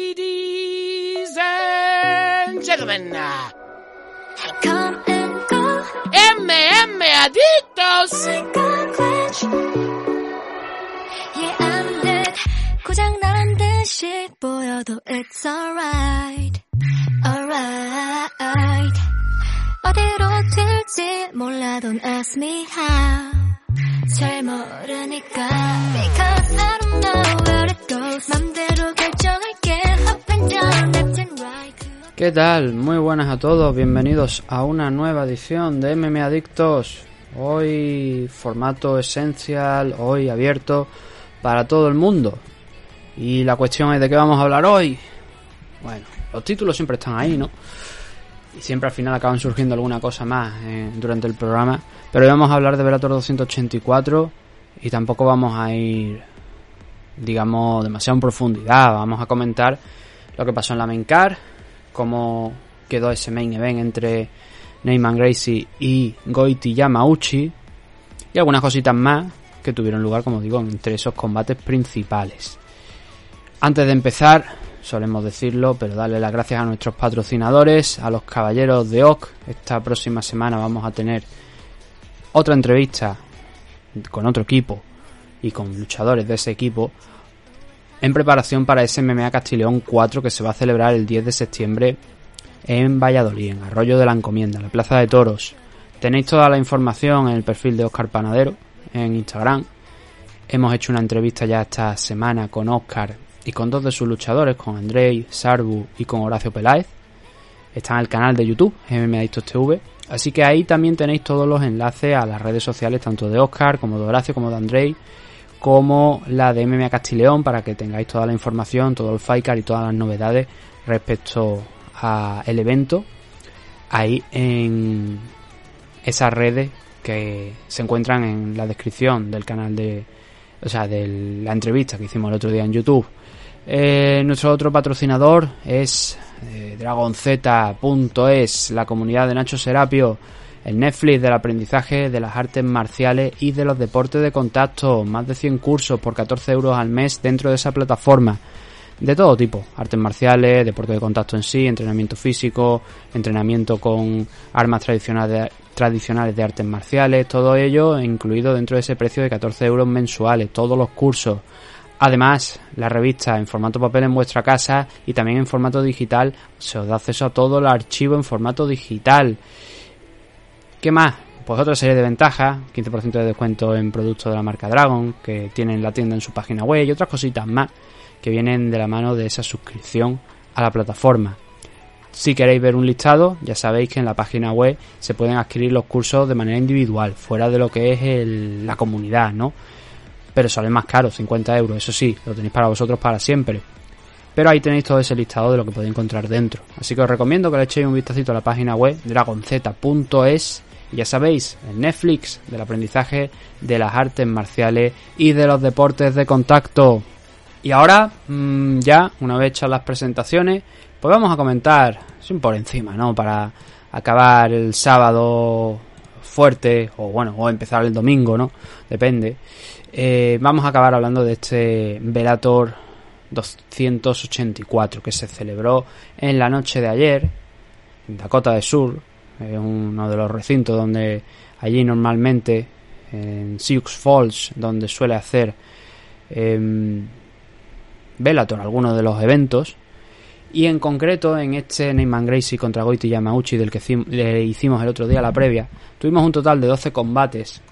Ladies and gentlemen, Come and go, MM Adictos. yeah I'm dead. 고장 난 듯이 보여도 it's alright, alright. 어디로 튈지 몰라 don't ask me how. 잘 모르니까 because I don't know where it goes. 맘대로 ¿Qué tal? Muy buenas a todos, bienvenidos a una nueva edición de MM Adictos. Hoy formato esencial, hoy abierto para todo el mundo. Y la cuestión es de qué vamos a hablar hoy. Bueno, los títulos siempre están ahí, ¿no? Y siempre al final acaban surgiendo alguna cosa más eh, durante el programa. Pero hoy vamos a hablar de Velator 284 y tampoco vamos a ir, digamos, demasiado en profundidad. Vamos a comentar lo que pasó en la main car, cómo quedó ese main event entre Neyman Gracie y Goiti Yamauchi y algunas cositas más que tuvieron lugar, como digo, entre esos combates principales. Antes de empezar, solemos decirlo, pero darle las gracias a nuestros patrocinadores, a los caballeros de OC. Esta próxima semana vamos a tener otra entrevista con otro equipo y con luchadores de ese equipo en preparación para ese MMA Castileón 4 que se va a celebrar el 10 de septiembre en Valladolid, en Arroyo de la Encomienda, en la Plaza de Toros. Tenéis toda la información en el perfil de Oscar Panadero en Instagram. Hemos hecho una entrevista ya esta semana con Oscar y con dos de sus luchadores, con Andrei Sarbu y con Horacio Peláez. Está en el canal de YouTube, MMA Adictos TV. Así que ahí también tenéis todos los enlaces a las redes sociales, tanto de Oscar como de Horacio como de Andrei, como la de MMA Castileón, para que tengáis toda la información, todo el FICAR y todas las novedades respecto al evento. Ahí en esas redes que se encuentran en la descripción del canal de, o sea, de la entrevista que hicimos el otro día en YouTube. Eh, nuestro otro patrocinador es eh, DragonZ.es, la comunidad de Nacho Serapio, el Netflix del aprendizaje de las artes marciales y de los deportes de contacto. Más de 100 cursos por 14 euros al mes dentro de esa plataforma. De todo tipo, artes marciales, deporte de contacto en sí, entrenamiento físico, entrenamiento con armas tradicionales de, tradicionales de artes marciales, todo ello incluido dentro de ese precio de 14 euros mensuales, todos los cursos. Además, la revista en formato papel en vuestra casa y también en formato digital se os da acceso a todo el archivo en formato digital. ¿Qué más? Pues otra serie de ventajas, 15% de descuento en productos de la marca Dragon, que tienen la tienda en su página web y otras cositas más que vienen de la mano de esa suscripción a la plataforma. Si queréis ver un listado, ya sabéis que en la página web se pueden adquirir los cursos de manera individual, fuera de lo que es la comunidad, ¿no? Pero salen más caros, 50 euros, eso sí, lo tenéis para vosotros para siempre. Pero ahí tenéis todo ese listado de lo que podéis encontrar dentro. Así que os recomiendo que le echéis un vistacito a la página web dragonz.es ya sabéis, el Netflix del aprendizaje de las artes marciales y de los deportes de contacto. Y ahora, mm, ya, una vez hechas las presentaciones, pues vamos a comentar, sin por encima, ¿no? Para acabar el sábado fuerte, o bueno, o empezar el domingo, ¿no? Depende. Eh, vamos a acabar hablando de este Velator 284 que se celebró en la noche de ayer en Dakota del Sur, eh, uno de los recintos donde allí normalmente en Sioux Falls, donde suele hacer em, Bellator algunos de los eventos. Y en concreto, en este Neyman Gracie contra Goiti Yamauchi, del que hicimos el otro día la previa, tuvimos un total de 12 combates.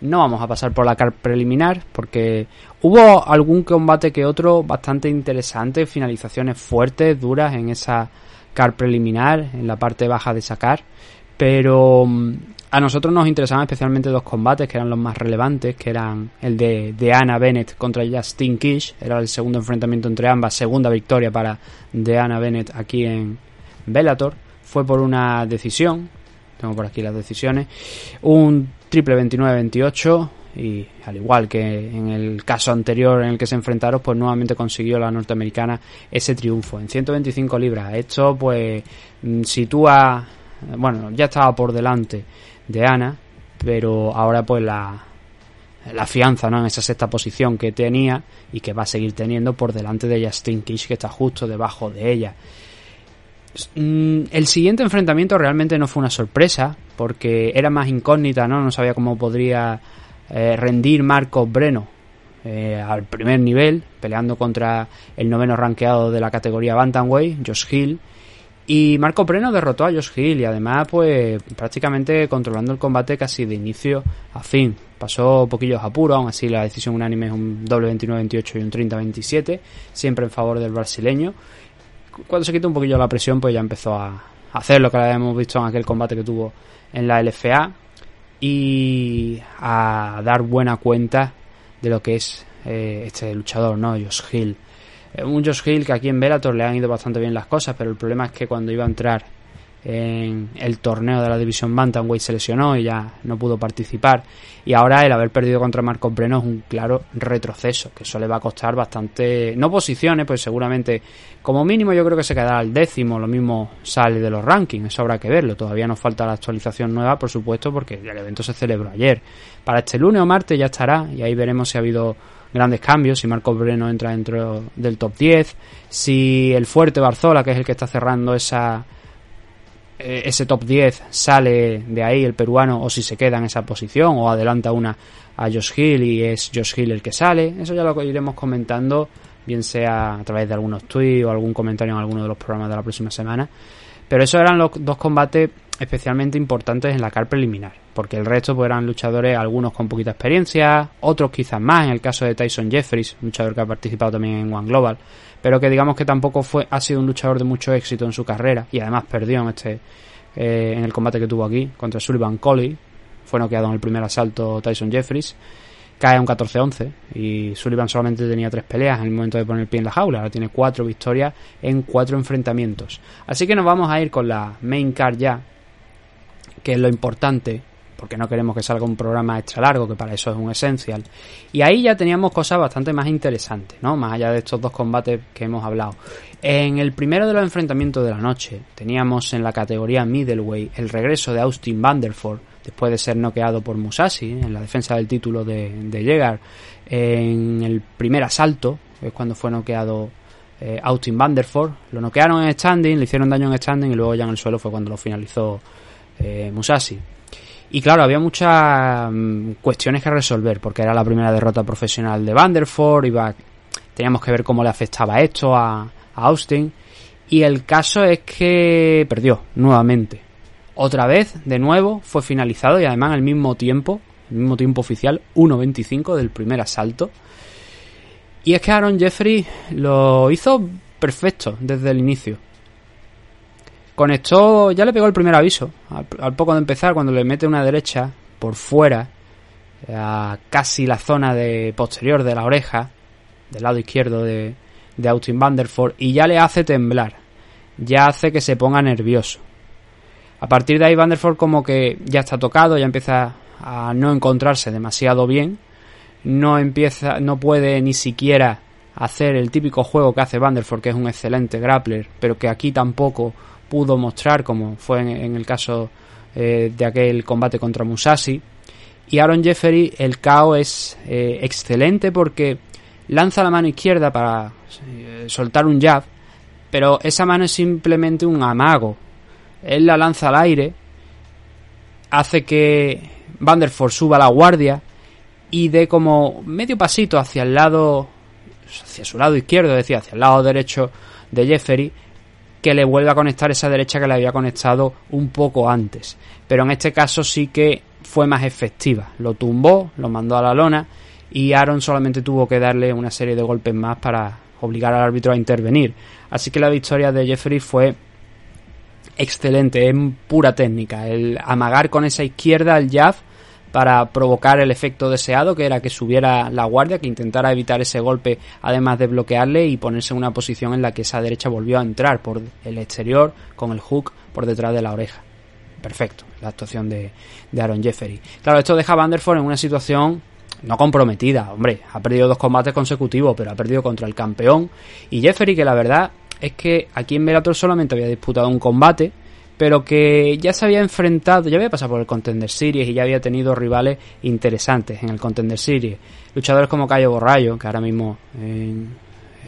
No vamos a pasar por la car preliminar, porque hubo algún combate que otro bastante interesante, finalizaciones fuertes, duras en esa car preliminar, en la parte baja de esa car. Pero mm, a nosotros nos interesaban especialmente dos combates que eran los más relevantes, que eran el de, de Anna Bennett contra Justin Kish, era el segundo enfrentamiento entre ambas, segunda victoria para Deanna Bennett aquí en Bellator, fue por una decisión, tengo por aquí las decisiones, un triple 29-28 y al igual que en el caso anterior en el que se enfrentaron, pues nuevamente consiguió la norteamericana ese triunfo en 125 libras. Esto pues mm, sitúa, bueno, ya estaba por delante de Ana, pero ahora pues la la fianza ¿no? en esa sexta posición que tenía y que va a seguir teniendo por delante de Justin Kish que está justo debajo de ella. Mm, el siguiente enfrentamiento realmente no fue una sorpresa porque era más incógnita, no, no sabía cómo podría eh, rendir Marcos Breno eh, al primer nivel, peleando contra el noveno ranqueado de la categoría Bantamweight, Josh Hill. Y Marco Breno derrotó a Josh Hill y además pues prácticamente controlando el combate casi de inicio a fin. Pasó poquillos apuros, aún así la decisión unánime es un doble 29-28 y un 30-27, siempre en favor del brasileño. Cuando se quitó un poquillo la presión pues ya empezó a hacer lo que habíamos visto en aquel combate que tuvo en la LFA y a dar buena cuenta de lo que es eh, este luchador, ¿no? Josh Hill. Eh, un Josh Hill que aquí en Bellator le han ido bastante bien las cosas, pero el problema es que cuando iba a entrar en el torneo de la división Bantamweight se lesionó y ya no pudo participar. Y ahora el haber perdido contra Marcos Breno es un claro retroceso, que eso le va a costar bastante, no posiciones, pues seguramente como mínimo yo creo que se quedará al décimo, lo mismo sale de los rankings, eso habrá que verlo, todavía nos falta la actualización nueva, por supuesto, porque el evento se celebró ayer. Para este lunes o martes ya estará y ahí veremos si ha habido grandes cambios, si Marcos Breno entra dentro del top 10, si el fuerte Barzola, que es el que está cerrando esa ese top 10 sale de ahí el peruano o si se queda en esa posición o adelanta una a Josh Hill y es Josh Hill el que sale. Eso ya lo iremos comentando, bien sea a través de algunos tweets o algún comentario en alguno de los programas de la próxima semana. Pero esos eran los dos combates especialmente importantes en la car preliminar, porque el resto pues, eran luchadores, algunos con poquita experiencia, otros quizás más, en el caso de Tyson Jeffries, luchador que ha participado también en One Global, pero que digamos que tampoco fue ha sido un luchador de mucho éxito en su carrera y además perdió en este eh, en el combate que tuvo aquí contra Sullivan Coley, fue noqueado en el primer asalto Tyson Jeffries, cae a un 14-11 y Sullivan solamente tenía tres peleas en el momento de poner el pie en la jaula, ahora tiene cuatro victorias en cuatro enfrentamientos. Así que nos vamos a ir con la main card ya, que es lo importante, porque no queremos que salga un programa extra largo, que para eso es un esencial. Y ahí ya teníamos cosas bastante más interesantes, ¿no? Más allá de estos dos combates que hemos hablado. En el primero de los enfrentamientos de la noche, teníamos en la categoría middleweight el regreso de Austin Vanderford, después de ser noqueado por Musashi en la defensa del título de, de en el primer asalto, es cuando fue noqueado eh, Austin Vanderford. Lo noquearon en standing, le hicieron daño en standing y luego ya en el suelo fue cuando lo finalizó eh, Musashi. Y claro, había muchas mm, cuestiones que resolver, porque era la primera derrota profesional de Vanderford, iba, teníamos que ver cómo le afectaba esto a Austin. Y el caso es que perdió nuevamente. Otra vez, de nuevo, fue finalizado y además al mismo tiempo, el mismo tiempo oficial, 1.25 del primer asalto. Y es que Aaron Jeffrey lo hizo perfecto desde el inicio. Conectó, ya le pegó el primer aviso, al, poco de empezar, cuando le mete una derecha por fuera, a casi la zona de posterior de la oreja, del lado izquierdo de, de Austin Vanderford, y ya le hace temblar, ya hace que se ponga nervioso. A partir de ahí Vanderford como que ya está tocado, ya empieza a no encontrarse demasiado bien, no empieza, no puede ni siquiera hacer el típico juego que hace Vanderford, que es un excelente grappler, pero que aquí tampoco pudo mostrar, como fue en, el caso eh, de aquel combate contra Musashi. Y Aaron Jeffery, el KO es eh, excelente porque lanza la mano izquierda para eh, soltar un jab, pero esa mano es simplemente un amago. Él la lanza al aire, hace que Vanderford suba la guardia y dé como medio pasito hacia el lado, hacia su lado izquierdo, es decir, hacia el lado derecho de Jeffery, que le vuelva a conectar esa derecha que le había conectado un poco antes. Pero en este caso sí que fue más efectiva. Lo tumbó, lo mandó a la lona y Aaron solamente tuvo que darle una serie de golpes más para obligar al árbitro a intervenir. Así que la victoria de Jeffrey fue excelente, es pura técnica. El amagar con esa izquierda el jab para provocar el efecto deseado, que era que subiera la guardia, que intentara evitar ese golpe, además de bloquearle y ponerse en una posición en la que esa derecha volvió a entrar por el exterior con el hook por detrás de la oreja. Perfecto, la actuación de, Aaron Jeffery. Claro, esto deja a Vanderford en una situación no comprometida, hombre, ha perdido dos combates consecutivos, pero ha perdido contra el campeón y Jeffery, que la verdad es que aquí en Bellator solamente había disputado un combate, pero que ya se había enfrentado, ya había pasado por el Contender Series y ya había tenido rivales interesantes en el Contender Series. Luchadores como Cayo Borrayo, que ahora mismo en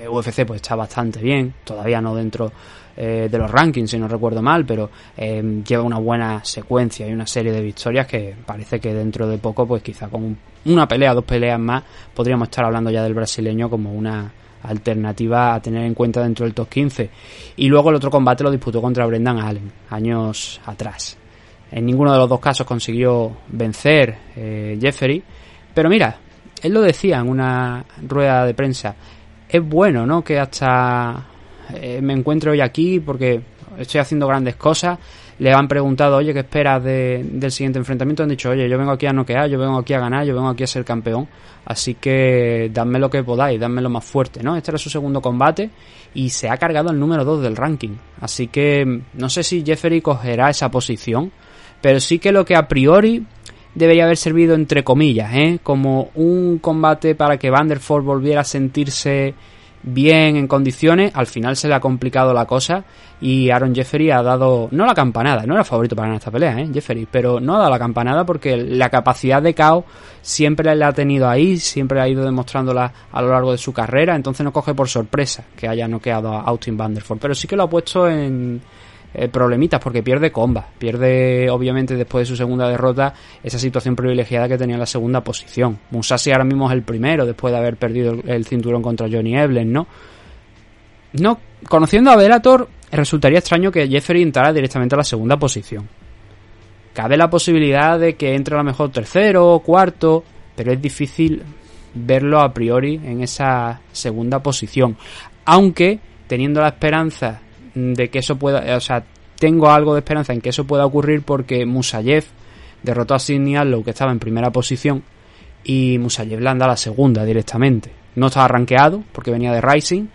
UFC pues está bastante bien, todavía no dentro eh, de los rankings, si no recuerdo mal, pero eh, lleva una buena secuencia y una serie de victorias que parece que dentro de poco, pues quizá con una pelea, dos peleas más, podríamos estar hablando ya del brasileño como una alternativa a tener en cuenta dentro del top 15. Y luego el otro combate lo disputó contra Brendan Allen, años atrás. En ninguno de los dos casos consiguió vencer eh, Jeffery. Pero mira, él lo decía en una rueda de prensa. Es bueno, ¿no? Que hasta eh, me encuentro hoy aquí porque estoy haciendo grandes cosas. Le han preguntado, oye, ¿qué esperas del siguiente enfrentamiento? Han dicho, oye, yo vengo aquí a noquear, yo vengo aquí a ganar, yo vengo aquí a ser campeón. Así que dadme lo que podáis, dadme lo más fuerte, ¿no? Este era su segundo combate y se ha cargado el número 2 del ranking. Así que no sé si Jeffery cogerá esa posición, pero sí que lo que a priori debería haber servido entre comillas, ¿eh? Como un combate para que Vanderford volviera a sentirse bien en condiciones, al final se le ha complicado la cosa y Aaron Jeffery ha dado, no la campanada, no era favorito para ganar esta pelea, ¿eh? Jeffery, pero no ha dado la campanada porque la capacidad de caos siempre la ha tenido ahí, siempre ha ido demostrándola a lo largo de su carrera, entonces no coge por sorpresa que haya noqueado a Austin Vanderford, pero sí que lo ha puesto en, eh, problemitas porque pierde comba, pierde obviamente después de su segunda derrota esa situación privilegiada que tenía en la segunda posición. Musashi ahora mismo es el primero después de haber perdido el, cinturón contra Johnny Eblen, ¿no? No, conociendo a Velator resultaría extraño que Jeffrey entrara directamente a la segunda posición. Cabe la posibilidad de que entre a lo mejor tercero o cuarto, pero es difícil verlo a priori en esa segunda posición. Aunque teniendo la esperanza de que eso pueda, o sea, tengo algo de esperanza en que eso pueda ocurrir porque Musayev derrotó a Sidney Allow que estaba en primera posición y Musayev le anda a la segunda directamente. No estaba rankeado porque venía de Rising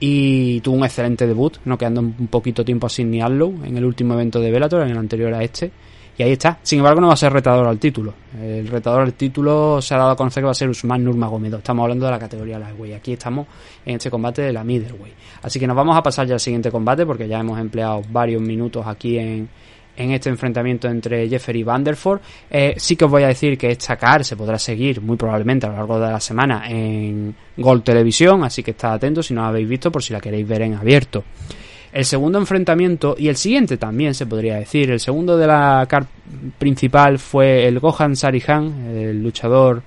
y tuvo un excelente debut, no quedando un poquito tiempo a Sidney Allow en el último evento de Bellator, en el anterior a este y ahí está. Sin embargo, no va a ser retador al título. El retador al título se ha dado a conocer que va a ser Usman Nurmagomedov. Estamos hablando de la categoría lightweight. Aquí estamos en este combate de la middleweight. Así que nos vamos a pasar ya al siguiente combate porque ya hemos empleado varios minutos aquí en, en este enfrentamiento entre Jeffery y Vanderford. Eh, sí que os voy a decir que esta car se podrá seguir muy probablemente a lo largo de la semana en Gold Televisión, así que estad atentos si no la habéis visto por si la queréis ver en abierto. El segundo enfrentamiento, y el siguiente también se podría decir, el segundo de la car principal fue el Gohan Sarihan, el luchador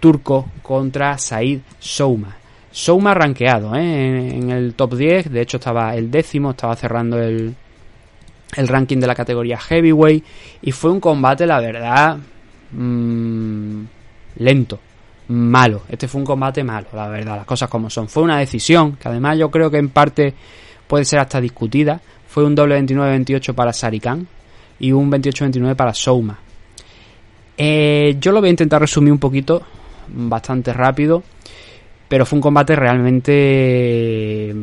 turco, contra Said Souma. Souma rankeado ¿eh? en, el top 10, de hecho estaba el décimo, estaba cerrando el, el ranking de la categoría heavyweight y fue un combate, la verdad, mmm, lento, malo. Este fue un combate malo, la verdad, las cosas como son. Fue una decisión que además yo creo que en parte puede ser hasta discutida. Fue un doble 29-28 para Sarikan y un 28-29 para Souma. Eh, yo lo voy a intentar resumir un poquito, bastante rápido, pero fue un combate realmente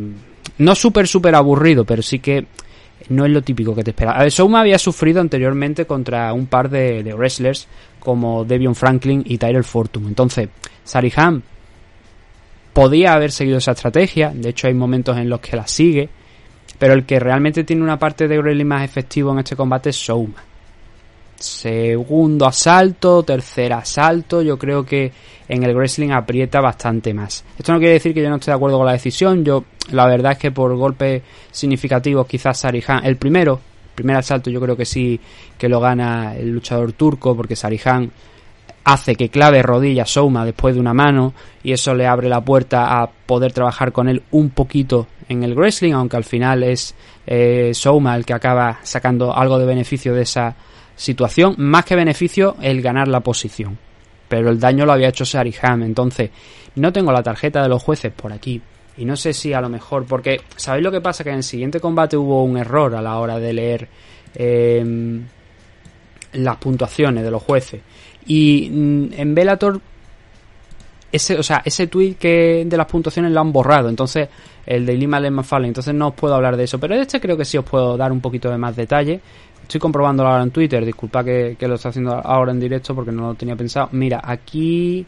no súper, súper aburrido, pero sí que no es lo típico que te espera. A ver, Souma había sufrido anteriormente contra un par de, wrestlers como Devion Franklin y Tyler Fortune. Entonces, Sarihan podía haber seguido esa estrategia, de hecho hay momentos en los que la sigue, pero el que realmente tiene una parte de wrestling más efectivo en este combate es Souma. Segundo asalto, tercer asalto, yo creo que en el wrestling aprieta bastante más. Esto no quiere decir que yo no esté de acuerdo con la decisión, yo la verdad es que por golpes significativos quizás Sarihan, el primero, primer asalto yo creo que sí que lo gana el luchador turco porque Sarihan hace que clave rodilla Souma después de una mano y eso le abre la puerta a poder trabajar con él un poquito en el wrestling, aunque al final es eh, Souma el que acaba sacando algo de beneficio de esa situación, más que beneficio el ganar la posición. Pero el daño lo había hecho Sariham, entonces no tengo la tarjeta de los jueces por aquí. Y no sé si a lo mejor, porque ¿sabéis lo que pasa? Que en el siguiente combate hubo un error a la hora de leer em, las puntuaciones de los jueces. Y mm, en Bellator ese, o sea, ese tweet que de las puntuaciones lo han borrado, entonces el de Lima más fácil, entonces no os puedo hablar de eso, pero de este creo que sí os puedo dar un poquito de más detalle. Estoy comprobándolo ahora en Twitter, disculpa que, lo estoy haciendo ahora en directo porque no lo tenía pensado. Mira, aquí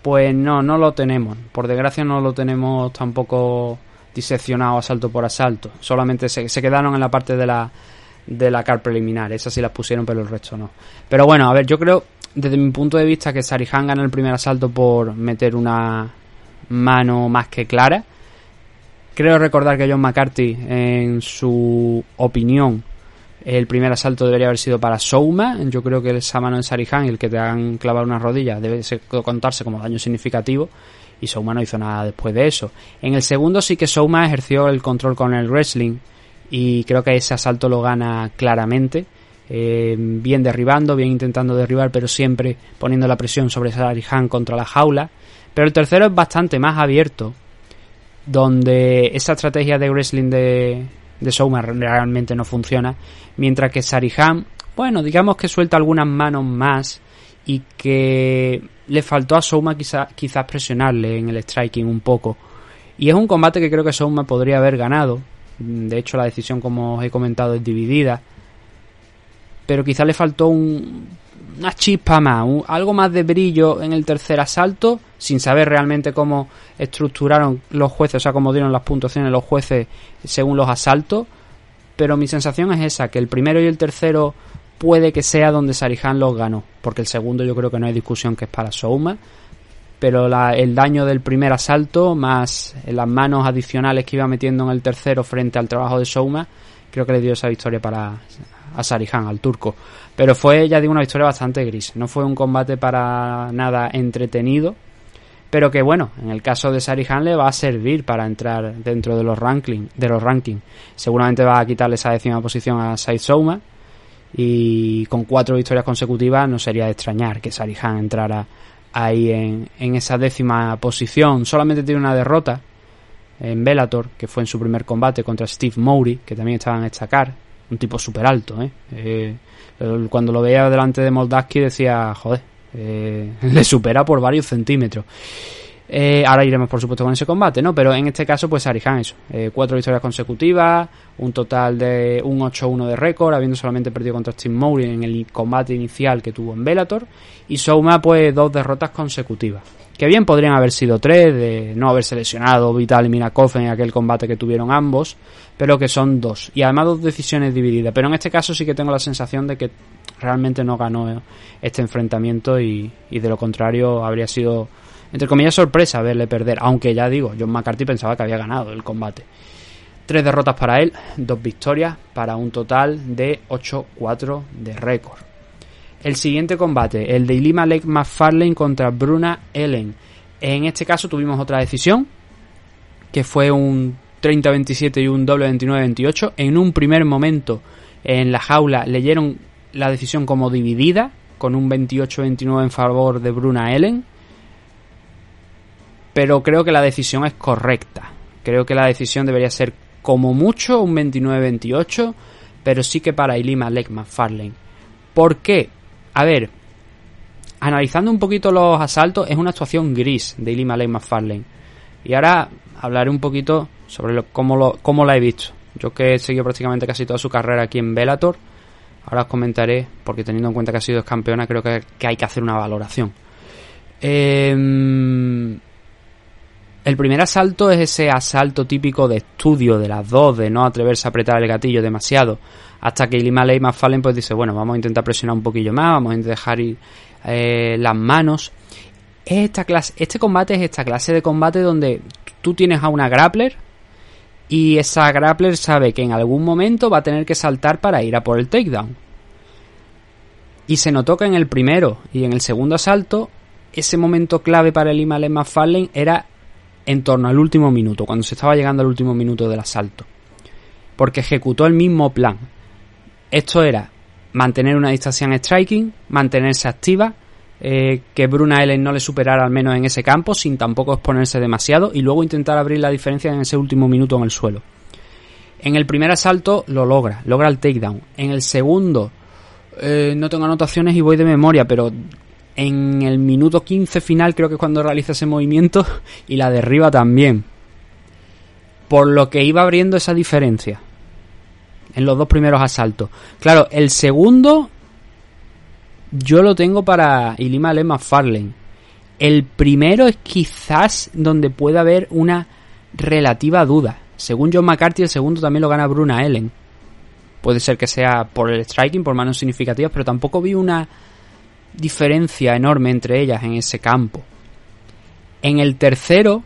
pues no, no lo tenemos. Por desgracia no lo tenemos tampoco diseccionado asalto por asalto. Solamente se quedaron en la parte de la de la car preliminar. Esas sí las pusieron, pero el resto no. Pero bueno, a ver, yo creo, desde mi punto de vista, que Sarihan gana el primer asalto por meter una mano más que clara. Creo recordar que John McCarthy, en su opinión, el primer asalto debería haber sido para Souma. Yo creo que esa mano en Sarihan, el que te han clavado una rodilla, debe contarse como daño significativo. Y Souma no hizo nada después de eso. En el segundo sí que Souma ejerció el control con el wrestling. Y creo que ese asalto lo gana claramente. Eh, bien derribando, bien intentando derribar, pero siempre poniendo la presión sobre Sarihan contra la jaula. Pero el tercero es bastante más abierto. Donde esa estrategia de wrestling de, de Souma realmente no funciona. Mientras que Sarihan, bueno, digamos que suelta algunas manos más y que le faltó a Souma quizá, quizás presionarle en el striking un poco. Y es un combate que creo que Souma podría haber ganado. De hecho, la decisión, como os he comentado, es dividida. Pero quizás le faltó un, una chispa más, algo más de brillo en el tercer asalto, sin saber realmente cómo estructuraron los jueces, o sea, cómo dieron las puntuaciones los jueces según los asaltos. Pero mi sensación es esa, que el primero y el tercero puede que sea donde Sarihan los ganó, porque el segundo yo creo que no hay discusión que es para Souma, pero el daño del primer asalto, más las manos adicionales que iba metiendo en el tercero frente al trabajo de Souma, creo que le dio esa victoria para a Sarihan, al turco. Pero fue, ya digo, una historia bastante gris. No fue un combate para nada entretenido. Pero que bueno, en el caso de Sarihan le va a servir para entrar dentro de los rankings. De los. Seguramente va a quitarle esa décima posición a Said Souma. Y con cuatro victorias consecutivas no sería de extrañar que Sarihan entrara ahí en, en esa décima posición. Solamente tiene una derrota en Bellator, que fue en su primer combate contra Steve Mowry, que también estaba en estacar un tipo súper alto, ¿eh? ¿eh? Cuando lo veía delante de Moldaski decía, joder, eh, le supera por varios centímetros. Eh, ahora iremos, por supuesto, con ese combate, ¿no? Pero en este caso, pues Arihan, eso. cuatro victorias consecutivas, un total de un 8-1 de récord, habiendo solamente perdido contra Steve Mowry en el combate inicial que tuvo en Bellator. Y Souma, pues dos derrotas consecutivas. Que bien podrían haber sido tres, de no haberse lesionado Vital y Minakov en aquel combate que tuvieron ambos, pero que son dos. Y además dos decisiones divididas. Pero en este caso sí que tengo la sensación de que realmente no ganó este enfrentamiento y, de lo contrario habría sido, entre comillas, sorpresa verle perder. Aunque ya digo, John McCarthy pensaba que había ganado el combate. Tres derrotas para él, dos victorias, para un total de 8-4 de récord. El siguiente combate, el de Ilima Lake McFarlane contra Bruna Ellen. En este caso tuvimos otra decisión, que fue un 30-27 y un doble 29-28. En un primer momento en la jaula leyeron la decisión como dividida, con un 28-29 en favor de Bruna Ellen. Pero creo que la decisión es correcta. Creo que la decisión debería ser como mucho un 29-28, pero sí que para Ilima Lake McFarlane. ¿Por qué? A ver, analizando un poquito los asaltos, es una actuación gris de Ilima Lake McFarlane. Y ahora hablaré un poquito sobre cómo, lo, cómo la he visto. Yo que he seguido prácticamente casi toda su carrera aquí en Bellator, ahora os comentaré, porque teniendo en cuenta que ha sido campeona, creo que, hay que hacer una valoración. Em, el primer asalto es ese asalto típico de estudio de las dos, de no atreverse a apretar el gatillo demasiado. Hasta que Ilima Ley Fallen pues dice, bueno, vamos a intentar presionar un poquillo más, vamos a dejar ir eh, las manos. Esta clase, este combate es esta clase de combate donde tú tienes a una grappler y esa grappler sabe que en algún momento va a tener que saltar para ir a por el takedown. Y se notó que en el primero y en el segundo asalto, ese momento clave para el Ley McFarlane era en torno al último minuto, cuando se estaba llegando al último minuto del asalto. Porque ejecutó el mismo plan. Esto era mantener una distancia en striking, mantenerse activa, eh, que Bruna Ellen no le superara al menos en ese campo, sin tampoco exponerse demasiado, y luego intentar abrir la diferencia en ese último minuto en el suelo. En el primer asalto lo logra, logra el takedown. En el segundo, eh, no tengo anotaciones y voy de memoria, pero en el minuto 15 final creo que es cuando realiza ese movimiento y la derriba también. Por lo que iba abriendo esa diferencia en los dos primeros asaltos. Claro, el segundo yo lo tengo para Ilima Lema Farlane. El primero es quizás donde puede haber una relativa duda. Según John McCarthy, el segundo también lo gana Bruna Ellen. Puede ser que sea por el striking, por manos significativas, pero tampoco vi una diferencia enorme entre ellas en ese campo. En el tercero,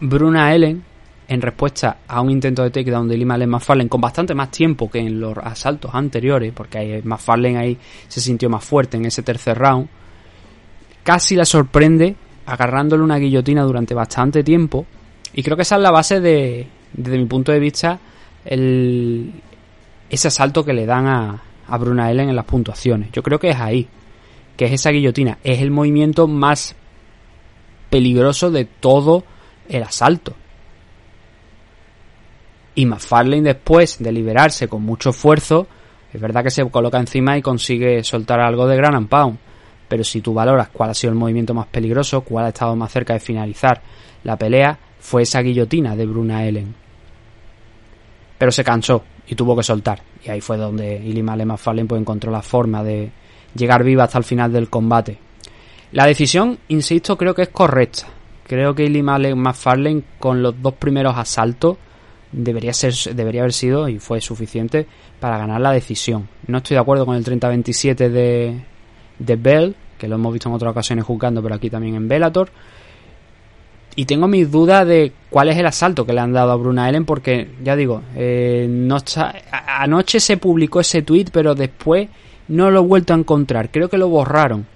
Bruna Ellen, en respuesta a un intento de takedown de Lima McFarlane con bastante más tiempo que en los asaltos anteriores, porque McFarlane ahí se sintió más fuerte en ese tercer round, casi la sorprende agarrándole una guillotina durante bastante tiempo. Y creo que esa es la base de, desde mi punto de vista, el, ese asalto que le dan a, a Bruna Ellen en las puntuaciones. Yo creo que es ahí, que es esa guillotina. Es el movimiento más peligroso de todo el asalto. Y McFarlane después de liberarse con mucho esfuerzo, es verdad que se coloca encima y consigue soltar algo de Gran Pound. Pero si tú valoras cuál ha sido el movimiento más peligroso, cuál ha estado más cerca de finalizar la pelea, fue esa guillotina de Bruna Ellen. Pero se cansó y tuvo que soltar. Y ahí fue donde Ilimale McFarlane pues, encontró la forma de llegar viva hasta el final del combate. La decisión, insisto, creo que es correcta. Creo que Ilimale McFarlane con los dos primeros asaltos debería, ser, debería haber sido y fue suficiente para ganar la decisión. No estoy de acuerdo con el 30-27 de, de Bell, que lo hemos visto en otras ocasiones jugando, pero aquí también en Bellator. Y tengo mis dudas de cuál es el asalto que le han dado a Bruna Ellen, porque ya digo, eh, no anoche se publicó ese tweet, pero después no lo he vuelto a encontrar. Creo que lo borraron.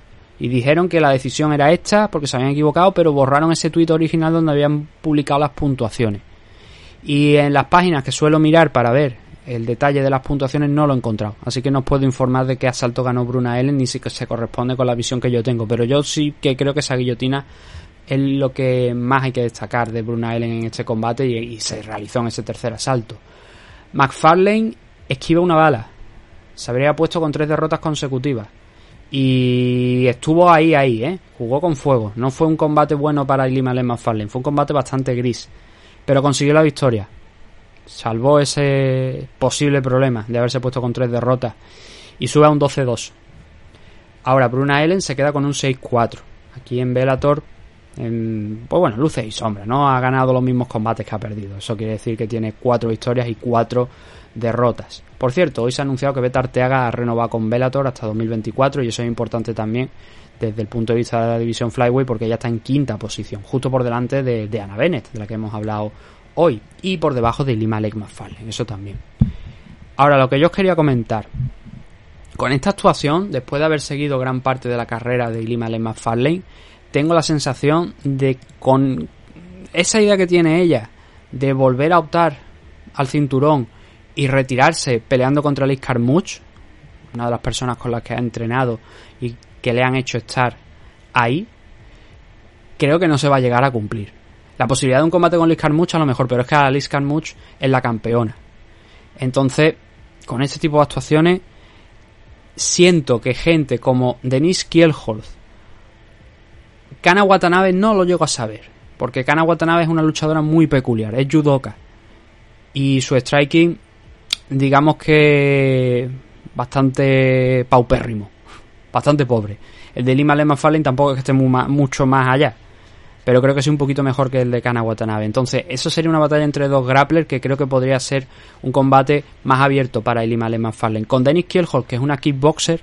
Y dijeron que la decisión era esta porque se habían equivocado, pero borraron ese tweet original donde habían publicado las puntuaciones. Y en las páginas que suelo mirar para ver el detalle de las puntuaciones no lo he encontrado. Así que no os puedo informar de qué asalto ganó Bruna Ellen ni si se corresponde con la visión que yo tengo. Pero yo sí que creo que esa guillotina es lo que más hay que destacar de Bruna Ellen en este combate y, se realizó en ese tercer asalto. McFarlane esquiva una bala. Se habría puesto con tres derrotas consecutivas. Y estuvo ahí, ahí, ¿eh? Jugó con fuego. No fue un combate bueno para Ilima McFarlane. Fue un combate bastante gris pero consiguió la victoria. Salvó ese posible problema de haberse puesto con tres derrotas y sube a un 12-2. Ahora Bruna Ellen se queda con un 6-4. Aquí en Bellator, en, pues bueno, luces y sombras, ¿no? Ha ganado los mismos combates que ha perdido. Eso quiere decir que tiene cuatro victorias y cuatro derrotas. Por cierto, hoy se ha anunciado que Beta Arteaga ha renovado con Bellator hasta 2024 y eso es importante también desde el punto de vista de la división Flyway porque ella está en quinta posición, justo por delante de, Anna Bennett, de la que hemos hablado hoy, y por debajo de Lima Lake McFarlane, eso también. Ahora, lo que yo os quería comentar, con esta actuación, después de haber seguido gran parte de la carrera de Lima Lake McFarlane, tengo la sensación de con esa idea que tiene ella de volver a optar al cinturón y retirarse peleando contra Liz Carmuch, una de las personas con las que ha entrenado y que le han hecho estar ahí, creo que no se va a llegar a cumplir. La posibilidad de un combate con Liz Carmuch a lo mejor, pero es que a Liz Carmuch es la campeona. Entonces, con este tipo de actuaciones, siento que gente como Denise Kielholz, Kana Watanabe no lo llego a saber, porque Kana Watanabe es una luchadora muy peculiar, es judoka. Y su striking, digamos que bastante paupérrimo bastante pobre. El de Lima Lema Fallen tampoco es que esté mucho más allá. Pero creo que es un poquito mejor que el de Kana Watanabe. Entonces, eso sería una batalla entre dos grapplers que creo que podría ser un combate más abierto para el Lima Lema Fallen. Con Dennis Kielholz, que es una kickboxer,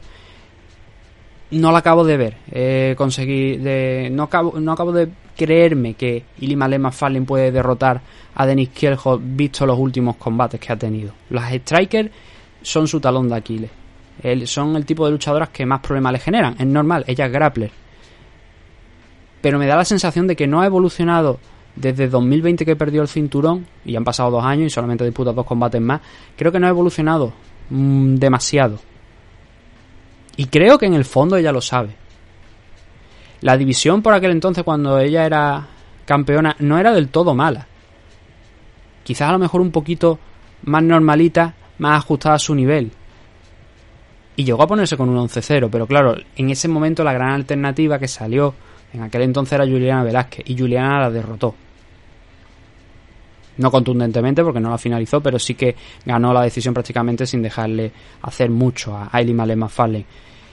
no la acabo de ver. Eh, conseguí de, no, acabo, no acabo de creerme que Ilima Fallen puede derrotar a Dennis Kielholz visto los últimos combates que ha tenido. Las strikers son su talón de Aquiles son el tipo de luchadoras que más problemas le generan. Es normal, ella es grappler. Pero me da la sensación de que no ha evolucionado desde 2020 que perdió el cinturón, y han pasado dos años y solamente disputa dos combates más. Creo que no ha evolucionado mm, demasiado. Y creo que en el fondo ella lo sabe. La división por aquel entonces, cuando ella era campeona, no era del todo mala. Quizás a lo mejor un poquito más normalita, más ajustada a su nivel y llegó a ponerse con un 11-0, pero claro, en ese momento la gran alternativa que salió en aquel entonces era Juliana Velázquez y Juliana la derrotó. No contundentemente porque no la finalizó, pero sí que ganó la decisión prácticamente sin dejarle hacer mucho a Aileen Male McFarlane.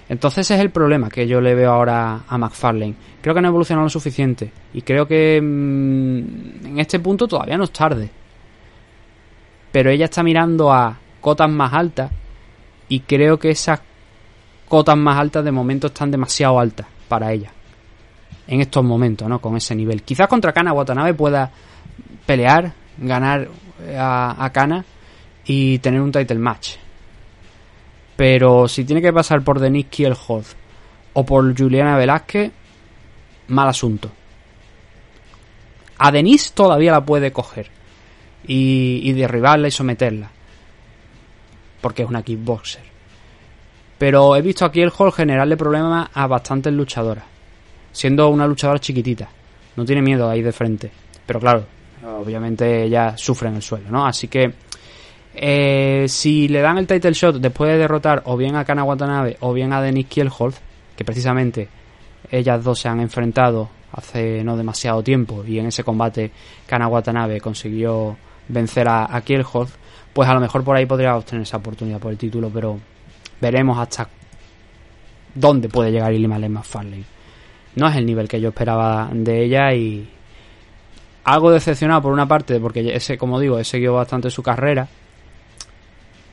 Entonces ese es el problema que yo le veo ahora a McFarlane. Creo que no ha evolucionado lo suficiente y creo que mm, en este punto todavía no es tarde. Pero ella está mirando a cotas más altas y creo que esas cotas más altas de momento están demasiado altas para ella. En estos momentos, ¿no? Con ese nivel. Quizás contra Kana Watanabe pueda pelear, ganar a, a Kana y tener un title match. Pero si tiene que pasar por Denise Kielholz o por Juliana Velázquez, mal asunto. A Denise todavía la puede coger y, derribarla y someterla. Porque es una kickboxer. Pero he visto aquí el generarle problemas a bastantes luchadoras. Siendo una luchadora chiquitita. No tiene miedo ahí de frente. Pero claro, obviamente ella sufre en el suelo, ¿no? Así que eh, si le dan el title shot después de derrotar o bien a Kana Watanabe o bien a Denise Kielholz, que precisamente ellas dos se han enfrentado hace no demasiado tiempo y en ese combate Kana Watanabe consiguió vencer a, a pues a lo mejor por ahí podría obtener esa oportunidad por el título, pero veremos hasta dónde puede llegar Ilima McFarlane. No es el nivel que yo esperaba de ella y algo decepcionado por una parte porque ese, como digo, he seguido bastante su carrera,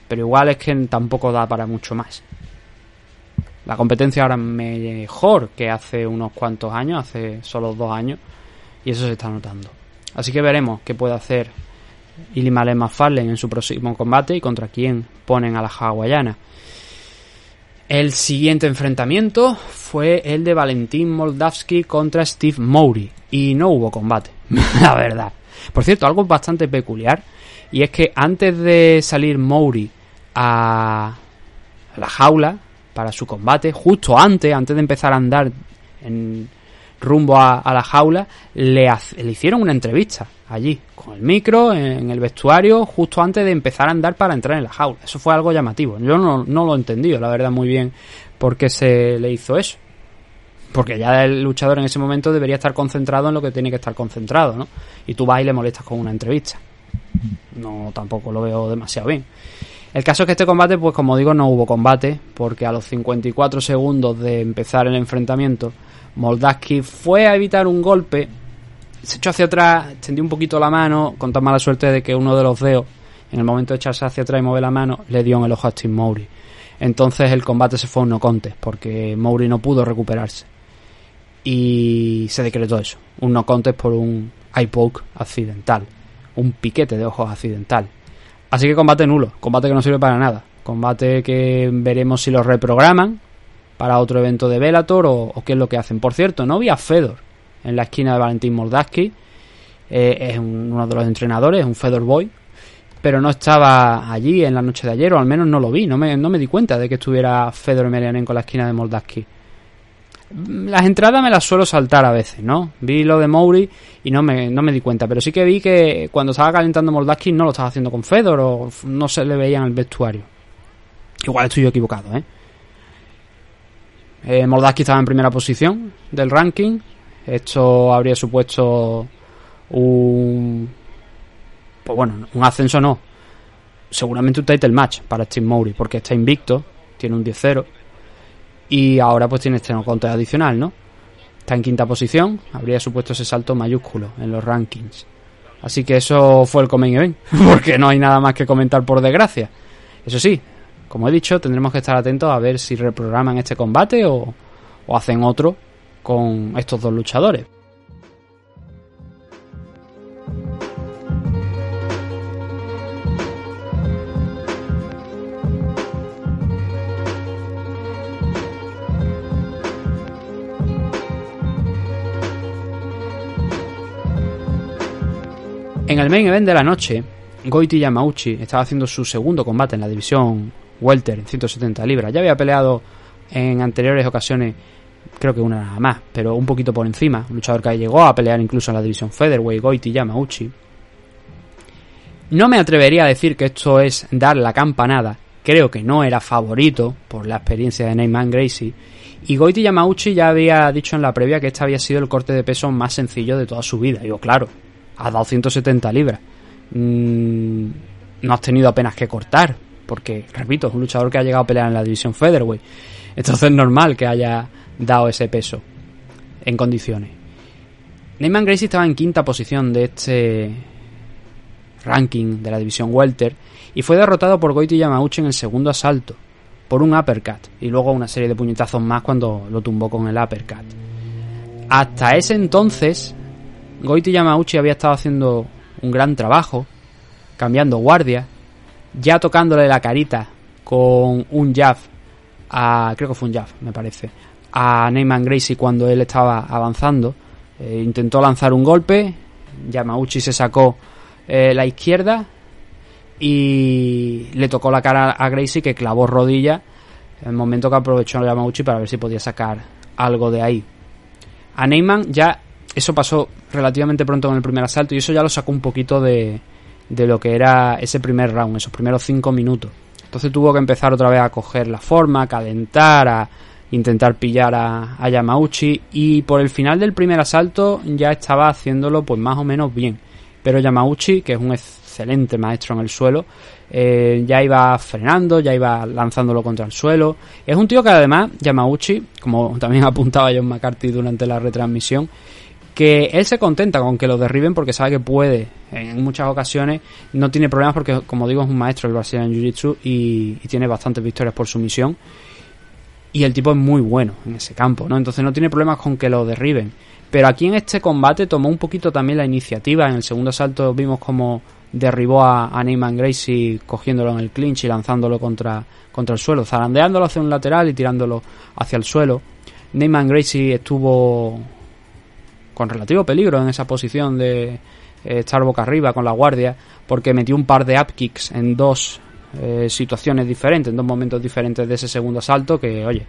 pero igual es que tampoco da para mucho más. La competencia ahora es mejor que hace unos cuantos años, hace solo dos años, y eso se está notando. Así que veremos qué puede hacer Ilimale McFarlane en su próximo combate y contra quién ponen a la hawaiana. El siguiente enfrentamiento fue el de Valentín Moldavsky contra Steve Mowry y no hubo combate, la verdad. Por cierto, algo bastante peculiar y es que antes de salir Mowry a la jaula para su combate, justo antes, antes de empezar a andar en rumbo a, la jaula, le, le, hicieron una entrevista allí, con el micro, en el vestuario, justo antes de empezar a andar para entrar en la jaula. Eso fue algo llamativo. Yo no, no lo he entendido, la verdad, muy bien por qué se le hizo eso. Porque ya el luchador en ese momento debería estar concentrado en lo que tiene que estar concentrado, ¿no? Y tú vas y le molestas con una entrevista. No, tampoco lo veo demasiado bien. El caso es que este combate, pues como digo, no hubo combate, porque a los 54 segundos de empezar el enfrentamiento, Moldaski fue a evitar un golpe, se echó hacia atrás, extendió un poquito la mano, con tan mala suerte de que uno de los dedos, en el momento de echarse hacia atrás y mover la mano, le dio en el ojo a Steve Mowry. Entonces el combate se fue a un no contest, porque Mowry no pudo recuperarse. Y se decretó eso, un no contest por un eye accidental, un piquete de ojos accidental. Así que combate nulo, combate que no sirve para nada. Combate que veremos si lo reprograman para otro evento de Velator o, o, qué es lo que hacen. Por cierto, no vi a Fedor en la esquina de Valentín Moldaski. Eh, es un, uno de los entrenadores, es un Fedor Boy. Pero no estaba allí en la noche de ayer, o al menos no lo vi. No me, no me di cuenta de que estuviera Fedor Emelianenko en la esquina de Moldaski. Las entradas me las suelo saltar a veces, ¿no? Vi lo de Mowry y no me, no me di cuenta, pero sí que vi que cuando estaba calentando Moldaski no lo estaba haciendo con Fedor o no se le veía en el vestuario. Igual estoy yo equivocado, ¿eh? eh estaba en primera posición del ranking. Esto habría supuesto un... Pues bueno, un ascenso no. Seguramente un title match para Steve Mowry, porque está invicto, tiene un 10-0 y ahora pues tiene este conteo adicional, ¿no? Está en quinta posición, habría supuesto ese salto mayúsculo en los rankings. Así que eso fue el Comain Event, porque no hay nada más que comentar por desgracia. Eso sí, como he dicho, tendremos que estar atentos a ver si reprograman este combate o, o hacen otro con estos dos luchadores. En el main event de la noche, Goiti Yamauchi estaba haciendo su segundo combate en la división Welter en 170 libras. Ya había peleado en anteriores ocasiones, creo que una nada más, pero un poquito por encima. Un luchador que llegó a pelear incluso en la división Featherweight, Goiti Yamauchi. No me atrevería a decir que esto es dar la campanada. Creo que no era favorito por la experiencia de Neyman Gracie. Y Goiti Yamauchi ya había dicho en la previa que este había sido el corte de peso más sencillo de toda su vida. Digo, claro, has dado 170 libras. Mm, no has tenido apenas que cortar, porque, repito, es un luchador que ha llegado a pelear en la división Featherweight. Entonces es normal que haya dado ese peso en condiciones. Neyman Gracie estaba en quinta posición de este ranking de la división welter y fue derrotado por Goiti Yamauchi en el segundo asalto por un uppercut y luego una serie de puñetazos más cuando lo tumbó con el uppercut. Hasta ese entonces, Goiti Yamauchi había estado haciendo un gran trabajo, cambiando guardia, ya tocándole la carita con un jab a, creo que fue un jab, me parece, a Neyman Gracie cuando él estaba avanzando. Eh, intentó lanzar un golpe, Yamauchi se sacó eh, la izquierda y le tocó la cara a Gracie que clavó rodilla en el momento que aprovechó Yamauchi para ver si podía sacar algo de ahí. A Neyman ya eso pasó relativamente pronto en el primer asalto y eso ya lo sacó un poquito de, de lo que era ese primer round, esos primeros cinco minutos. Entonces tuvo que empezar otra vez a coger la forma, a calentar, a intentar pillar a, a, Yamauchi y por el final del primer asalto ya estaba haciéndolo pues más o menos bien. Pero Yamauchi, que es un excelente maestro en el suelo, eh, ya iba frenando, ya iba lanzándolo contra el suelo. Es un tío que además, Yamauchi, como también apuntaba John McCarthy durante la retransmisión, que él se contenta con que lo derriben porque sabe que puede. En muchas ocasiones no tiene problemas porque, como digo, es un maestro del Brazilian Jiu-Jitsu y, tiene bastantes victorias por sumisión. Y el tipo es muy bueno en ese campo, ¿no? Entonces no tiene problemas con que lo derriben. Pero aquí en este combate tomó un poquito también la iniciativa. En el segundo asalto vimos como derribó a, a Neyman Gracie cogiéndolo en el clinch y lanzándolo contra, contra el suelo, zarandeándolo hacia un lateral y tirándolo hacia el suelo. Neyman Gracie estuvo con relativo peligro en esa posición de eh, estar boca arriba con la guardia porque metió un par de upkicks en dos eh, situaciones diferentes, en dos momentos diferentes de ese segundo asalto que, oye,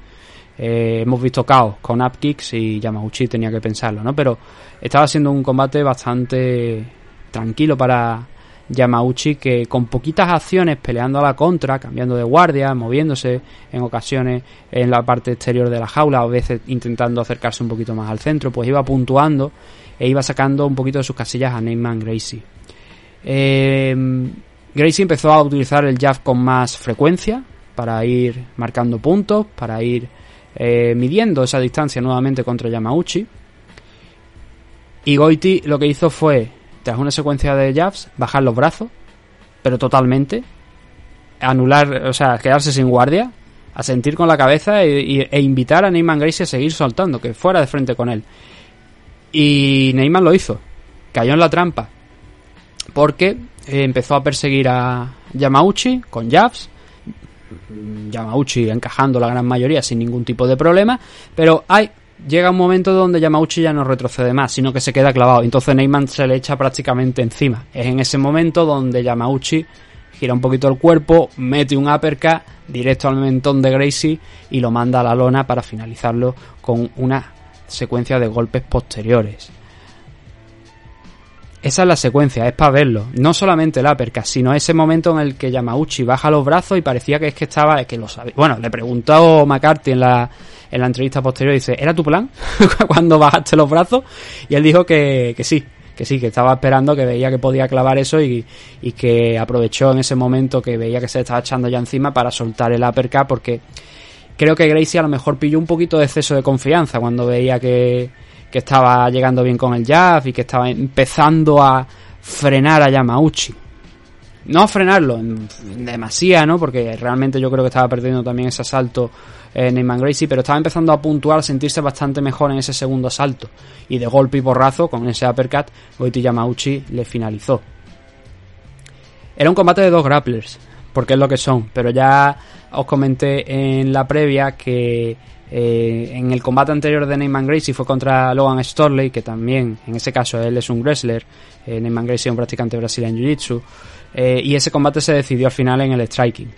eh, hemos visto caos con upkicks y Yamauchi tenía que pensarlo, ¿no? Pero estaba siendo un combate bastante tranquilo para Yamauchi que con poquitas acciones peleando a la contra, cambiando de guardia, moviéndose en ocasiones en la parte exterior de la jaula, a veces intentando acercarse un poquito más al centro, pues iba puntuando e iba sacando un poquito de sus casillas a Neyman Gracie. Eh, Gracie empezó a utilizar el jab con más frecuencia para ir marcando puntos, para ir eh, midiendo esa distancia nuevamente contra Yamauchi. Y Goiti lo que hizo fue tras una secuencia de jabs, bajar los brazos, pero totalmente, anular, o sea, quedarse sin guardia, a sentir con la cabeza e, e invitar a Neyman Gracie a seguir soltando, que fuera de frente con él. Y Neyman lo hizo, cayó en la trampa, porque eh, empezó a perseguir a Yamauchi con jabs, Yamauchi encajando la gran mayoría sin ningún tipo de problema, pero hay llega un momento donde Yamauchi ya no retrocede más, sino que se queda clavado. Entonces Neyman se le echa prácticamente encima. Es en ese momento donde Yamauchi gira un poquito el cuerpo, mete un uppercut directo al mentón de Gracie y lo manda a la lona para finalizarlo con una secuencia de golpes posteriores. Esa es la secuencia, es para verlo. No solamente el uppercut, sino ese momento en el que Yamauchi baja los brazos y parecía que es que estaba, es que lo sabía. Bueno, le preguntó McCarthy en la, en la entrevista posterior, dice, ¿era tu plan cuando bajaste los brazos? Y él dijo que, que sí, que sí, que estaba esperando, que veía que podía clavar eso y, y que aprovechó en ese momento que veía que se estaba echando ya encima para soltar el uppercut porque creo que Gracie a lo mejor pilló un poquito de exceso de confianza cuando veía que que estaba llegando bien con el jab y que estaba empezando a frenar a Yamauchi. No a frenarlo en, demasía, ¿no? Porque realmente yo creo que estaba perdiendo también ese asalto en Neyman Gracie, pero estaba empezando a puntuar, a sentirse bastante mejor en ese segundo asalto. Y de golpe y porrazo, con ese uppercut, Goiti Yamauchi le finalizó. Era un combate de dos grapplers, porque es lo que son, pero ya os comenté en la previa que eh, en el combate anterior de Neyman Gracie fue contra Logan Storley, que también, en ese caso, él es un wrestler. Eh, Neyman Gracie es un practicante brasileño en Jiu-Jitsu. Eh, y ese combate se decidió al final en el striking.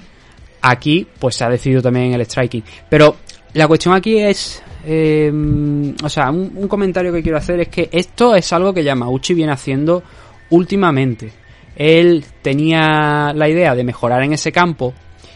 Aquí, pues se ha decidido también en el striking. Pero la cuestión aquí es. o sea, un, un, comentario que quiero hacer es que esto es algo que Yamauchi viene haciendo últimamente. Él tenía la idea de mejorar en ese campo,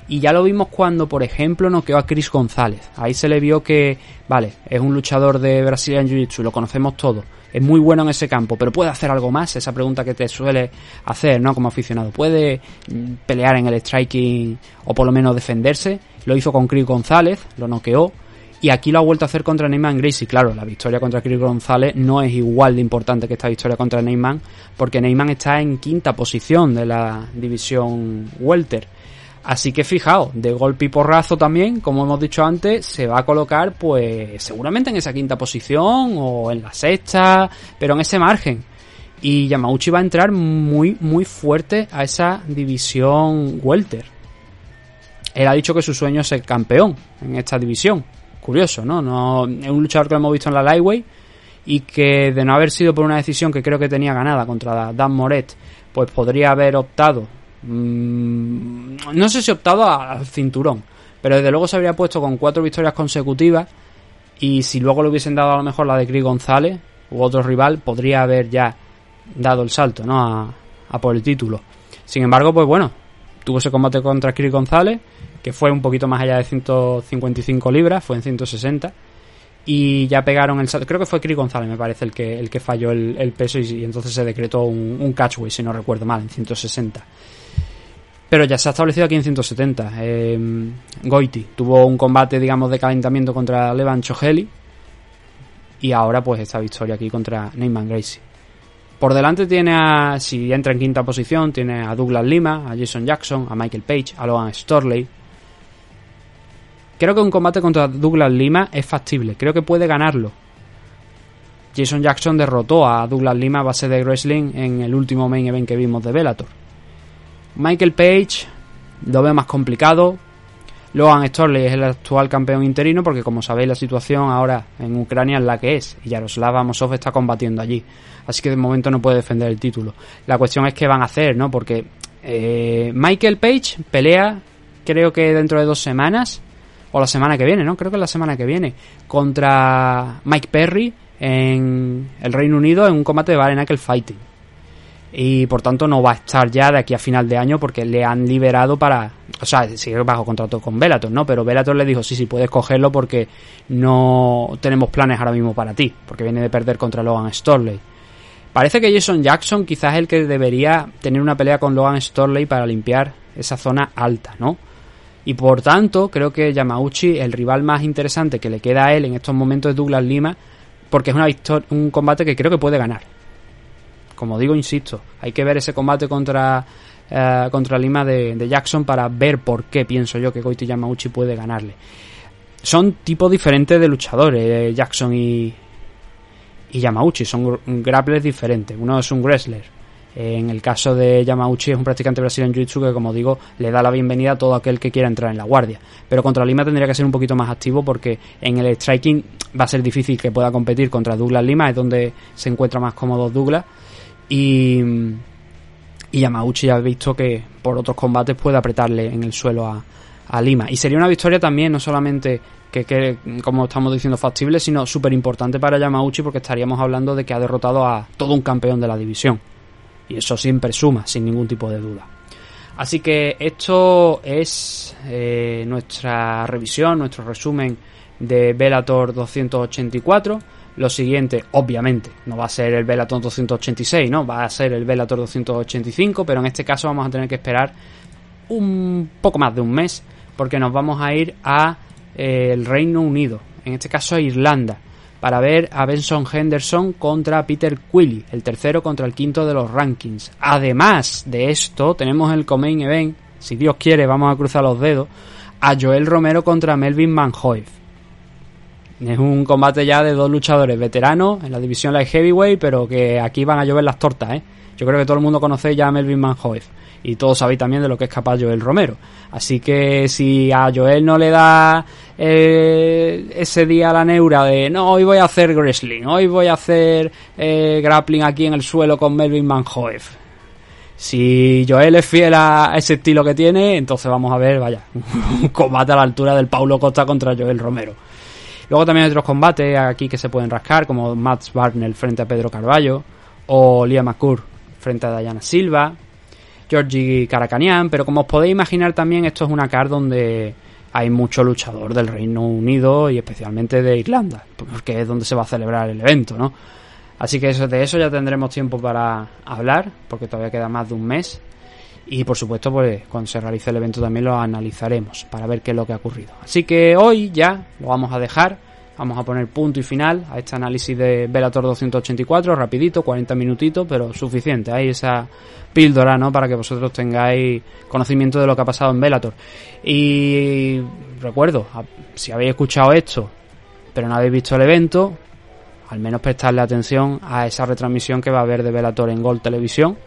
y ya lo vimos cuando, por ejemplo, noqueó a Chris González. Ahí se le vio que, vale, es un luchador de Brazilian Jiu-Jitsu, lo conocemos todos. Es muy bueno en ese campo, pero ¿puede hacer algo más? Esa pregunta que te suele hacer, ¿no? Como aficionado. ¿Puede mm, pelear en el striking o por lo menos defenderse? Lo hizo con Chris González, lo noqueó. Y aquí lo ha vuelto a hacer contra Neyman Gracie. Claro, la victoria contra Chris González no es igual de importante que esta victoria contra Neyman, porque Neyman está en quinta posición de la división Welter. Así que fijaos, de golpe y porrazo también, como hemos dicho antes, se va a colocar pues seguramente en esa quinta posición o en la sexta, pero en ese margen. Y Yamauchi va a entrar muy, muy fuerte a esa división Welter. Él ha dicho que su sueño es ser campeón en esta división. Curioso, ¿no? no es un luchador que hemos visto en la Lightweight y que de no haber sido por una decisión que creo que tenía ganada contra Dan Moret, pues podría haber optado Mm, no sé si optado al cinturón, pero desde luego se habría puesto con cuatro victorias consecutivas y si luego le hubiesen dado a lo mejor la de Chris González u otro rival, podría haber ya dado el salto, ¿no? A, por el título. Sin embargo, pues bueno, tuvo ese combate contra Chris González, que fue un poquito más allá de 155 libras, fue en 160 y ya pegaron el salto. Creo que fue Chris González, me parece, el que, el que falló el, peso y, entonces se decretó un, un catchway, si no recuerdo mal, en 160. Pero ya se ha establecido aquí en 170. Eh, Goiti tuvo un combate, digamos, de calentamiento contra Levan Choheli. Y ahora, pues, esta victoria aquí contra Neyman Gracie. Por delante tiene a, si entra en quinta posición, tiene a Douglas Lima, a Jason Jackson, a Michael Page, a Logan Storley. Creo que un combate contra Douglas Lima es factible, creo que puede ganarlo. Jason Jackson derrotó a Douglas Lima a base de wrestling en el último main event que vimos de Bellator. Michael Page lo veo más complicado. Logan Storley es el actual campeón interino porque como sabéis la situación ahora en Ucrania es la que es y Yaroslav Amosov está combatiendo allí. Así que de momento no puede defender el título. La cuestión es qué van a hacer, ¿no? Porque eh, Michael Page pelea creo que dentro de dos semanas o la semana que viene, ¿no? Creo que es la semana que viene contra Mike Perry en el Reino Unido en un combate de Bare Fighting y por tanto no va a estar ya de aquí a final de año porque le han liberado para, o sea, sigue bajo contrato con Velator, ¿no? Pero Velator le dijo, sí, sí, puedes cogerlo porque no tenemos planes ahora mismo para ti, porque viene de perder contra Logan Storley. Parece que Jason Jackson quizás es el que debería tener una pelea con Logan Storley para limpiar esa zona alta, ¿no? Y por tanto, creo que Yamauchi, el rival más interesante que le queda a él en estos momentos es Douglas Lima, porque es una un combate que creo que puede ganar como digo, insisto, hay que ver ese combate contra, eh, contra Lima de, Jackson para ver por qué pienso yo que Goiti Yamauchi puede ganarle. Son tipos diferentes de luchadores, eh, Jackson y, y Yamauchi, son grapplers diferentes. Uno es un wrestler. En el caso de Yamauchi es un practicante brasileño Jiu-Jitsu que, como digo, le da la bienvenida a todo aquel que quiera entrar en la guardia. Pero contra Lima tendría que ser un poquito más activo porque en el striking va a ser difícil que pueda competir contra Douglas Lima, es donde se encuentra más cómodo Douglas. Y, y Yamauchi ya ha visto que por otros combates puede apretarle en el suelo a, Lima. Y sería una victoria también, no solamente que, como estamos diciendo, factible, sino súper importante para Yamauchi porque estaríamos hablando de que ha derrotado a todo un campeón de la división. Y eso siempre suma, sin ningún tipo de duda. Así que esto es eh, nuestra revisión, nuestro resumen de Velator 284. Lo siguiente, obviamente, no va a ser el Velator 286, ¿no? Va a ser el Velator 285, pero en este caso vamos a tener que esperar un poco más de un mes, porque nos vamos a ir a eh, el Reino Unido, en este caso a Irlanda, para ver a Benson Henderson contra Peter Quilly, el tercero contra el quinto de los rankings. Además de esto, tenemos el Comain Event, si Dios quiere, vamos a cruzar los dedos, a Joel Romero contra Melvin Manhoef. Es un combate ya de dos luchadores veteranos en la división light heavyweight, pero que aquí van a llover las tortas, ¿eh? Yo creo que todo el mundo conoce ya a Melvin Manhoef y todos sabéis también de lo que es capaz Joel Romero. Así que si a Joel no le da eh, ese día la neura de no, hoy voy a hacer wrestling, hoy voy a hacer eh, grappling aquí en el suelo con Melvin Manhoef. Si Joel es fiel a ese estilo que tiene, entonces vamos a ver, vaya, un combate a la altura del Paulo Costa contra Joel Romero. Luego también hay otros combates aquí que se pueden rascar, como Matt Barnell frente a Pedro Carballo, o Liam McCourt frente a Diana Silva, Georgie Caracanian, pero como os podéis imaginar también esto es una card donde hay mucho luchador del Reino Unido y especialmente de Irlanda, porque es donde se va a celebrar el evento, ¿no? Así que de eso ya tendremos tiempo para hablar, porque todavía queda más de un mes. Y por supuesto, pues cuando se realice el evento también lo analizaremos para ver qué es lo que ha ocurrido. Así que hoy ya lo vamos a dejar. Vamos a poner punto y final a este análisis de Velator 284, rapidito, 40 minutitos, pero suficiente. Hay esa píldora, ¿no? Para que vosotros tengáis conocimiento de lo que ha pasado en Velator. Y recuerdo, si habéis escuchado esto, pero no habéis visto el evento, al menos prestarle atención a esa retransmisión que va a haber de Velator en Gold Televisión,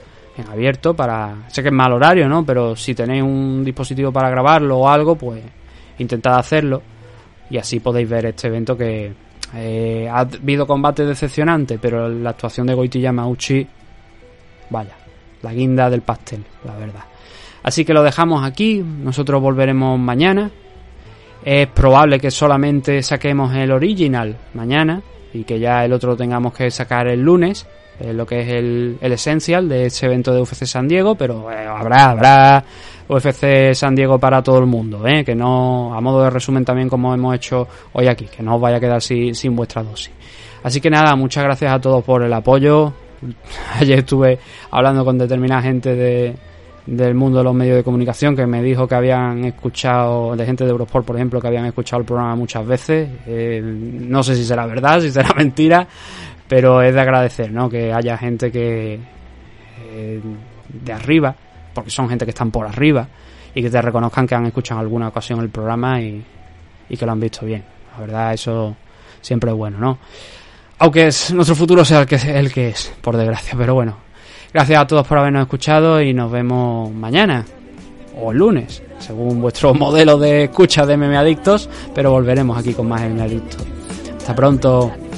abierto, para... Sé que es mal horario, ¿no? Pero si tenéis un dispositivo para grabarlo o algo, pues intentad hacerlo y así podéis ver este evento que eh, ha habido combates decepcionantes, pero la actuación de Goiti Yamauchi, vaya, la guinda del pastel, la verdad. Así que lo dejamos aquí, nosotros volveremos mañana. Es probable que solamente saquemos el original mañana y que ya el otro lo tengamos que sacar el lunes, eh, lo que es el, el esencial de este evento de UFC San Diego, pero eh, habrá, habrá UFC San Diego para todo el mundo, ¿eh? que no, a modo de resumen también como hemos hecho hoy aquí, que no os vaya a quedar sin, sin vuestra dosis. Así que nada, muchas gracias a todos por el apoyo. Ayer estuve hablando con determinada gente de, del mundo de los medios de comunicación que me dijo que habían escuchado, de gente de Eurosport, por ejemplo, que habían escuchado el programa muchas veces. No sé si será verdad, si será mentira, pero es de agradecer, ¿no? Que haya gente que eh, de arriba porque son gente que están por arriba y que te reconozcan que han escuchado en alguna ocasión el programa y, que lo han visto bien. La verdad, eso siempre es bueno, ¿no? Aunque es, nuestro futuro sea el que, el que es, por desgracia, pero bueno. Gracias a todos por habernos escuchado y nos vemos mañana o el lunes, según vuestro modelo de escucha de Meme Adictos, pero volveremos aquí con más Meme Adictos. Hasta pronto.